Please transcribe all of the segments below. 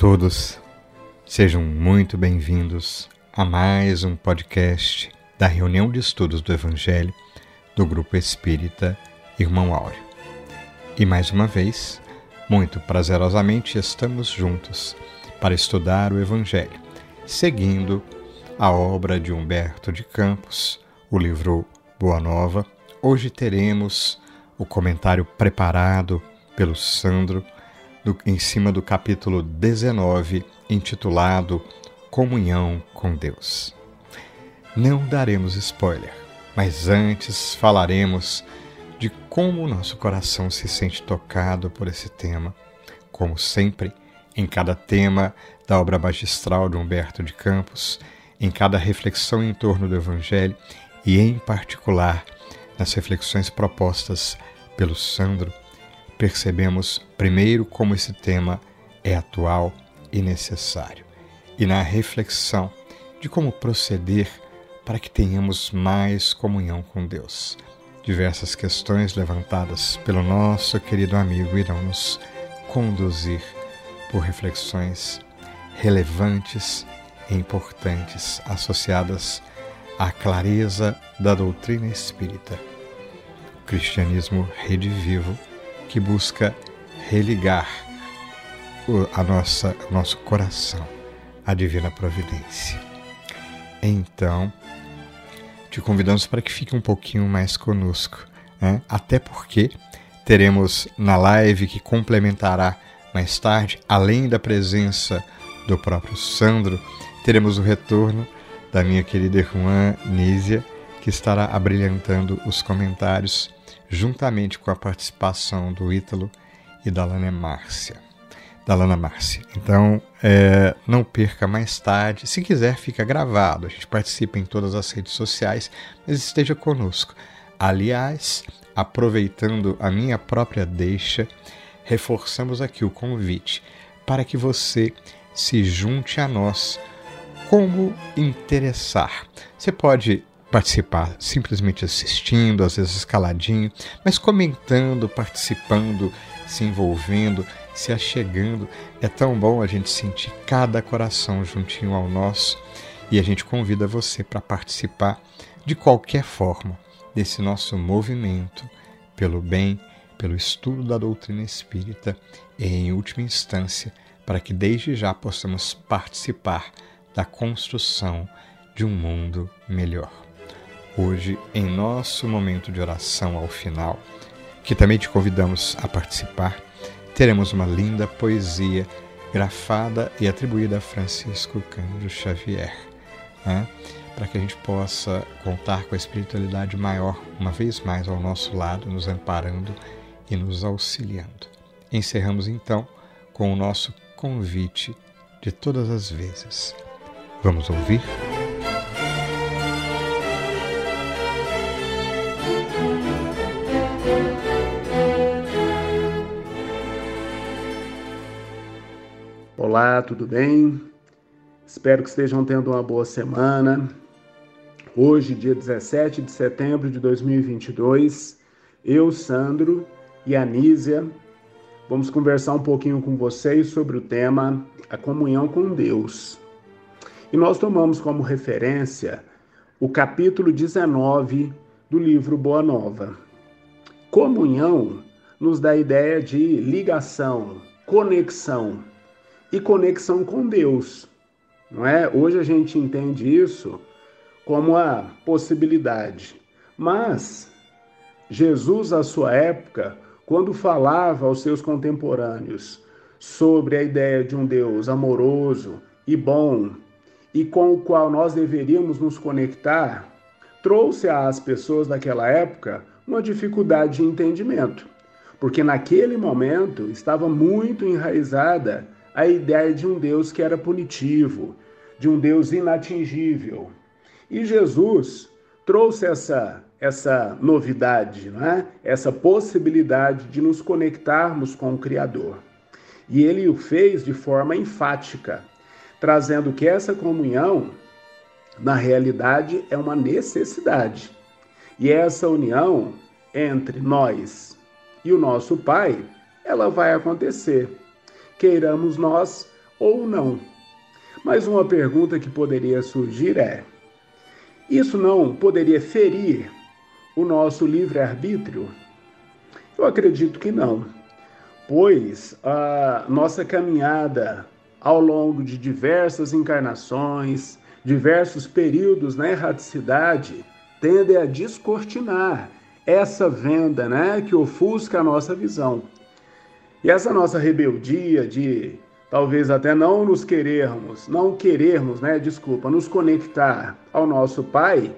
Todos, sejam muito bem-vindos a mais um podcast da reunião de estudos do Evangelho do Grupo Espírita Irmão Áureo. E mais uma vez, muito prazerosamente estamos juntos para estudar o Evangelho, seguindo a obra de Humberto de Campos, o livro Boa Nova. Hoje teremos o comentário preparado pelo Sandro do, em cima do capítulo 19, intitulado Comunhão com Deus. Não daremos spoiler, mas antes falaremos de como o nosso coração se sente tocado por esse tema. Como sempre, em cada tema da obra magistral de Humberto de Campos, em cada reflexão em torno do Evangelho e, em particular, nas reflexões propostas pelo Sandro, percebemos primeiro como esse tema é atual e necessário, e na reflexão de como proceder para que tenhamos mais comunhão com Deus. Diversas questões levantadas pelo nosso querido amigo irão nos conduzir por reflexões relevantes e importantes associadas à clareza da doutrina espírita. O cristianismo redivivo que busca religar o, a nossa, nosso coração à divina providência. Então, te convidamos para que fique um pouquinho mais conosco, né? até porque teremos na live que complementará mais tarde, além da presença do próprio Sandro, teremos o retorno da minha querida irmã Nízia, que estará abrilhantando os comentários juntamente com a participação do Ítalo e da Lana Márcia. Da Lana Márcia. Então, é, não perca mais tarde. Se quiser, fica gravado. A gente participa em todas as redes sociais, mas esteja conosco. Aliás, aproveitando a minha própria deixa, reforçamos aqui o convite para que você se junte a nós como interessar. Você pode participar simplesmente assistindo, às vezes caladinho, mas comentando, participando, se envolvendo, se achegando. É tão bom a gente sentir cada coração juntinho ao nosso e a gente convida você para participar de qualquer forma desse nosso movimento pelo bem, pelo estudo da doutrina espírita e, em última instância, para que desde já possamos participar da construção de um mundo melhor hoje em nosso momento de oração ao final, que também te convidamos a participar, teremos uma linda poesia grafada e atribuída a Francisco Cândido Xavier, né? para que a gente possa contar com a espiritualidade maior, uma vez mais ao nosso lado, nos amparando e nos auxiliando. Encerramos então com o nosso convite de todas as vezes. Vamos ouvir? Olá, tudo bem? Espero que estejam tendo uma boa semana. Hoje, dia 17 de setembro de 2022, eu, Sandro e Anísia vamos conversar um pouquinho com vocês sobre o tema a comunhão com Deus. E nós tomamos como referência o capítulo 19 do livro Boa Nova. Comunhão nos dá a ideia de ligação, conexão e conexão com Deus. Não é? Hoje a gente entende isso como a possibilidade. Mas Jesus, à sua época, quando falava aos seus contemporâneos sobre a ideia de um Deus amoroso e bom e com o qual nós deveríamos nos conectar, trouxe às pessoas daquela época uma dificuldade de entendimento, porque naquele momento estava muito enraizada a ideia de um Deus que era punitivo, de um Deus inatingível. E Jesus trouxe essa essa novidade, é? essa possibilidade de nos conectarmos com o Criador. E ele o fez de forma enfática, trazendo que essa comunhão, na realidade, é uma necessidade. E essa união entre nós e o nosso Pai, ela vai acontecer queiramos nós ou não. Mas uma pergunta que poderia surgir é: isso não poderia ferir o nosso livre-arbítrio? Eu acredito que não, pois a nossa caminhada ao longo de diversas encarnações, diversos períodos na erraticidade, tende a descortinar essa venda né, que ofusca a nossa visão. E essa nossa rebeldia de talvez até não nos querermos, não querermos, né, desculpa, nos conectar ao nosso Pai,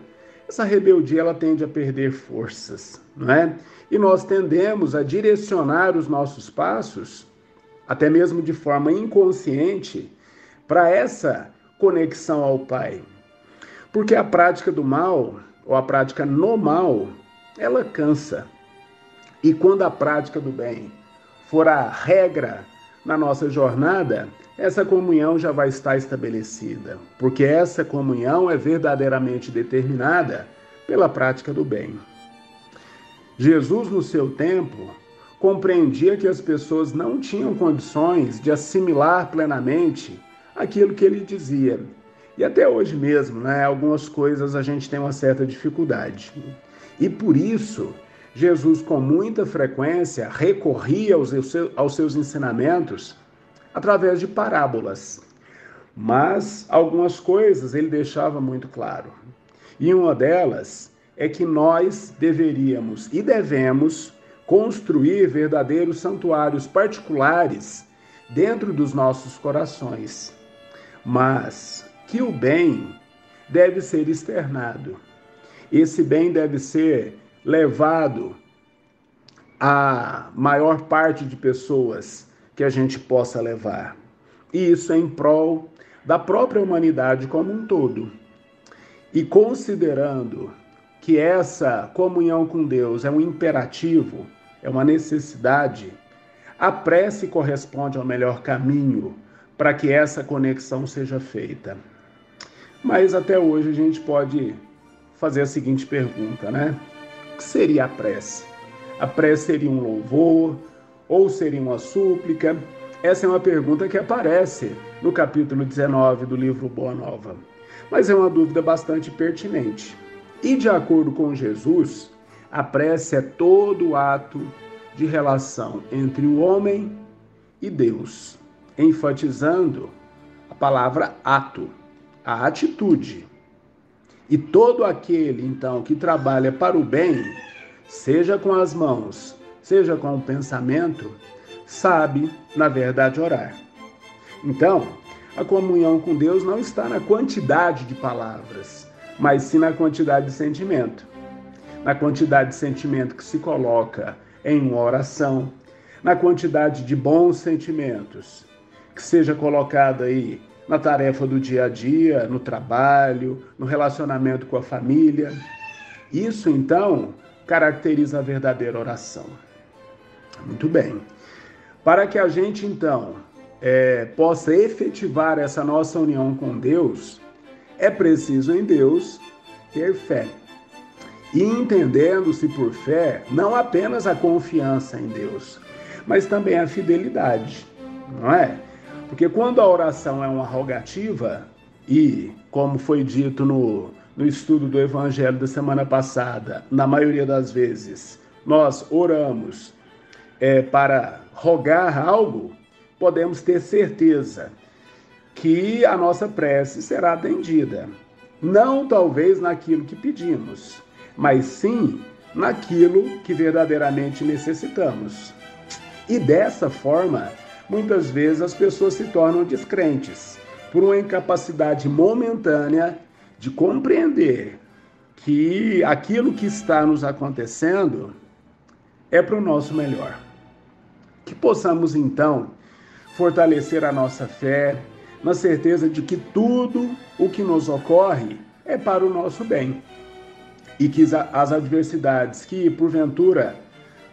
essa rebeldia ela tende a perder forças, não é? E nós tendemos a direcionar os nossos passos, até mesmo de forma inconsciente, para essa conexão ao Pai. Porque a prática do mal, ou a prática no mal, ela cansa. E quando a prática do bem for a regra na nossa jornada, essa comunhão já vai estar estabelecida, porque essa comunhão é verdadeiramente determinada pela prática do bem. Jesus, no seu tempo, compreendia que as pessoas não tinham condições de assimilar plenamente aquilo que ele dizia. E até hoje mesmo, né, algumas coisas a gente tem uma certa dificuldade. E por isso, Jesus, com muita frequência, recorria aos, seus ensinamentos através de parábolas. Mas algumas coisas ele deixava muito claro. E uma delas é que nós deveríamos e devemos construir verdadeiros santuários particulares dentro dos nossos corações. Mas que o bem deve ser externado. Esse bem deve ser levado a maior parte de pessoas que a gente possa levar. E isso é em prol da própria humanidade como um todo. E considerando que essa comunhão com Deus é um imperativo, é uma necessidade, a prece corresponde ao melhor caminho para que essa conexão seja feita. Mas até hoje a gente pode fazer a seguinte pergunta, né? O que seria a prece? A prece seria um louvor ou seria uma súplica? Essa é uma pergunta que aparece no capítulo 19 do livro Boa Nova. Mas é uma dúvida bastante pertinente. E de acordo com Jesus, a prece é todo o ato de relação entre o homem e Deus, enfatizando a palavra ato, a atitude. E todo aquele, então, que trabalha para o bem, seja com as mãos, seja com o pensamento, sabe, na verdade, orar. Então, a comunhão com Deus não está na quantidade de palavras, mas sim na quantidade de sentimento. Na quantidade de sentimento que se coloca em uma oração, na quantidade de bons sentimentos que seja colocada aí na tarefa do dia a dia, no trabalho, no relacionamento com a família. Isso então caracteriza a verdadeira oração. Muito bem. Para que a gente então é, possa efetivar essa nossa união com Deus, é preciso em Deus ter fé. E entendendo-se por fé, não apenas a confiança em Deus, mas também a fidelidade, não é? Porque quando a oração é uma rogativa, e como foi dito no, no estudo do Evangelho da semana passada, na maioria das vezes, nós oramos é, para rogar algo, podemos ter certeza que a nossa prece será atendida. Não talvez naquilo que pedimos, mas sim naquilo que verdadeiramente necessitamos. E dessa forma, muitas vezes as pessoas se tornam descrentes por uma incapacidade momentânea de compreender que aquilo que está nos acontecendo é para o nosso melhor. Que possamos então fortalecer a nossa fé, na certeza de que tudo o que nos ocorre é para o nosso bem e que as adversidades que porventura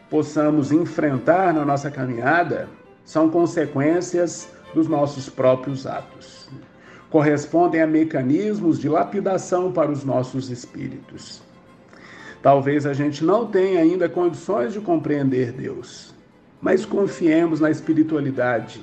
possamos enfrentar na nossa caminhada são consequências dos nossos próprios atos. Correspondem a mecanismos de lapidação para os nossos espíritos. Talvez a gente não tenha ainda condições de compreender Deus, mas confiemos na espiritualidade,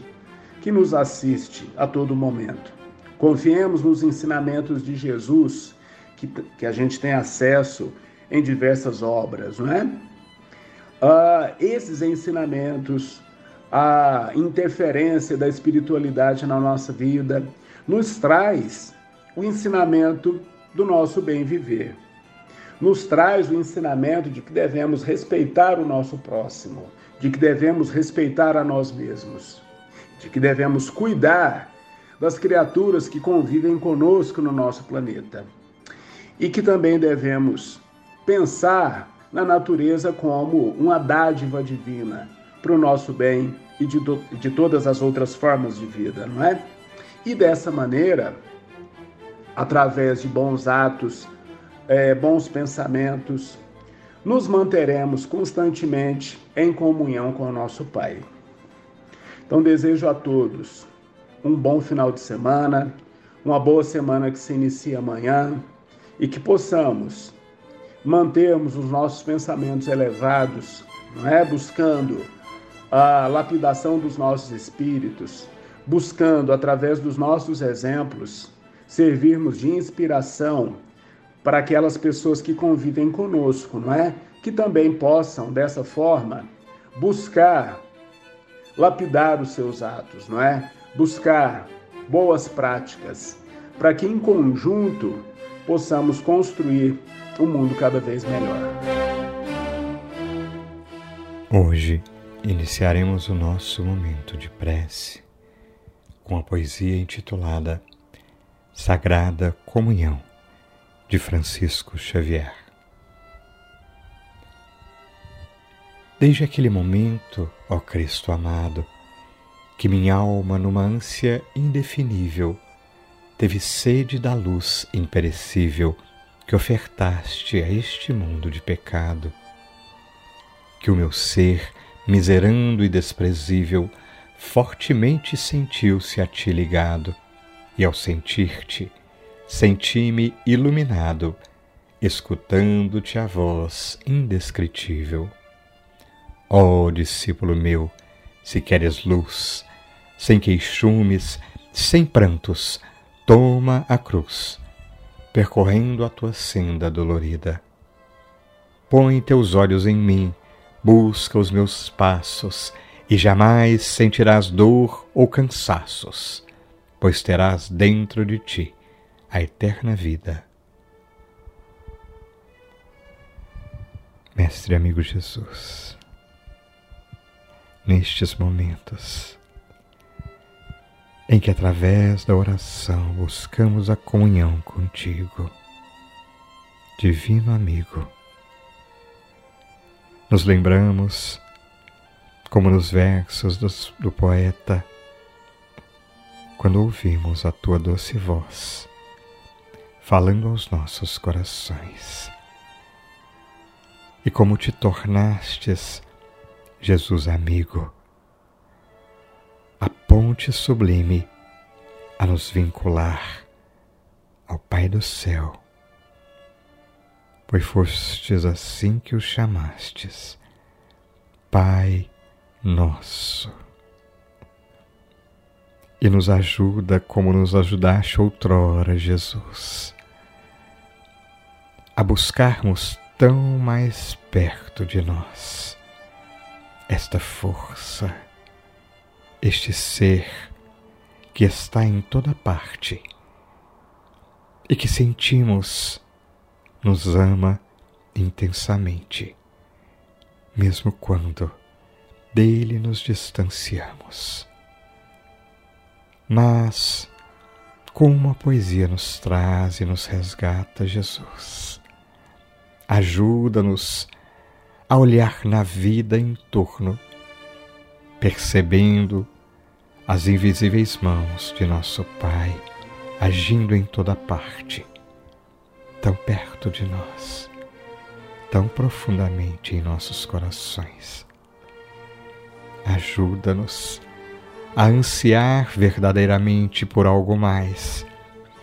que nos assiste a todo momento. Confiemos nos ensinamentos de Jesus, que, que a gente tem acesso em diversas obras, não é? Uh, esses ensinamentos, a interferência da espiritualidade na nossa vida, nos traz o ensinamento do nosso bem viver. Nos traz o ensinamento de que devemos respeitar o nosso próximo, de que devemos respeitar a nós mesmos, de que devemos cuidar das criaturas que convivem conosco no nosso planeta. E que também devemos pensar na natureza como uma dádiva divina para o nosso bem e de, de todas as outras formas de vida, não é? E dessa maneira, através de bons atos, é, bons pensamentos, nos manteremos constantemente em comunhão com o nosso Pai. Então, desejo a todos um bom final de semana, uma boa semana que se inicia amanhã e que possamos mantermos os nossos pensamentos elevados, não é? buscando a lapidação dos nossos espíritos, buscando através dos nossos exemplos servirmos de inspiração para aquelas pessoas que convivem conosco, não é? Que também possam dessa forma buscar lapidar os seus atos, não é? Buscar boas práticas para que em conjunto possamos construir um mundo cada vez melhor. Hoje iniciaremos o nosso momento de prece com a poesia intitulada Sagrada Comunhão, de Francisco Xavier. Desde aquele momento, ó Cristo amado, que minha alma, numa ânsia indefinível, teve sede da luz imperecível que ofertaste a este mundo de pecado, que o meu ser, miserando e desprezível, fortemente sentiu-se a ti ligado, e ao sentir-te, senti-me iluminado, escutando-te a voz indescritível. Ó oh, discípulo meu, se queres luz, sem queixumes, sem prantos, toma a cruz, percorrendo a tua senda dolorida. Põe teus olhos em mim, busca os meus passos, e jamais sentirás dor ou cansaços, pois terás dentro de ti a eterna vida. Mestre amigo Jesus, nestes momentos, em que através da oração buscamos a comunhão contigo, Divino amigo. Nos lembramos, como nos versos dos, do poeta, quando ouvimos a tua doce voz falando aos nossos corações. E como te tornastes, Jesus amigo, a ponte sublime a nos vincular ao Pai do céu, pois fostes assim que o chamastes, Pai nosso. E nos ajuda como nos ajudaste outrora, Jesus, a buscarmos tão mais perto de nós esta força este ser que está em toda parte e que sentimos nos ama intensamente, mesmo quando dele nos distanciamos. Mas, como a poesia nos traz e nos resgata, Jesus, ajuda-nos a olhar na vida em torno percebendo as invisíveis mãos de nosso Pai agindo em toda parte, tão perto de nós, tão profundamente em nossos corações. Ajuda-nos a ansiar verdadeiramente por algo mais,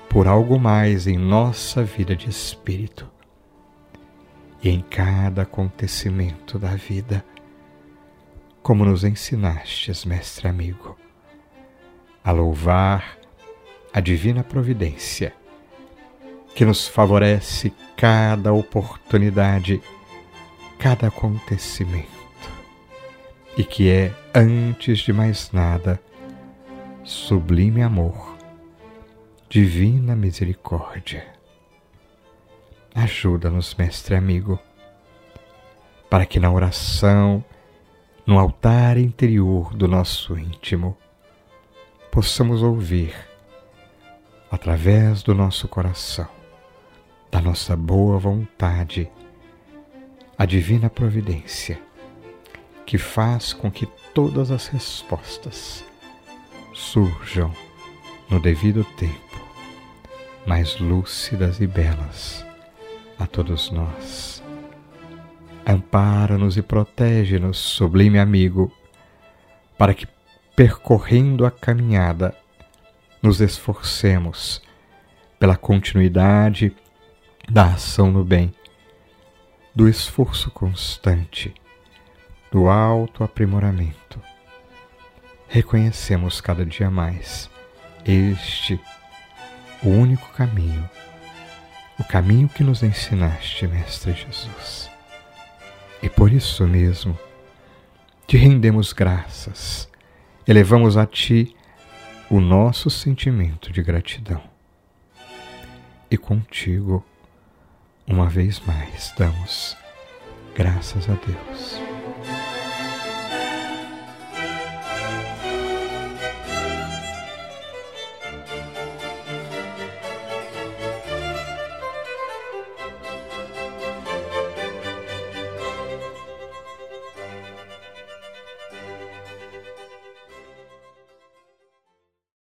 por algo mais em nossa vida de espírito e em cada acontecimento da vida como nos ensinastes, mestre amigo, a louvar a divina providência que nos favorece cada oportunidade, cada acontecimento e que é, antes de mais nada, sublime amor, divina misericórdia. Ajuda-nos, Mestre amigo, para que na oração, no altar interior do nosso íntimo, possamos ouvir, através do nosso coração, da nossa boa vontade, a divina providência que faz com que todas as respostas surjam no devido tempo, mais lúcidas e belas a todos nós. Ampara-nos e protege-nos, sublime amigo, para que, percorrendo a caminhada, nos esforcemos pela continuidade da ação no bem, do esforço constante, do alto aprimoramento. Reconhecemos cada dia mais este, o único caminho o caminho que nos ensinaste, Mestre Jesus. E por isso mesmo te rendemos graças, elevamos a Ti o nosso sentimento de gratidão. E contigo, uma vez mais, damos graças a Deus.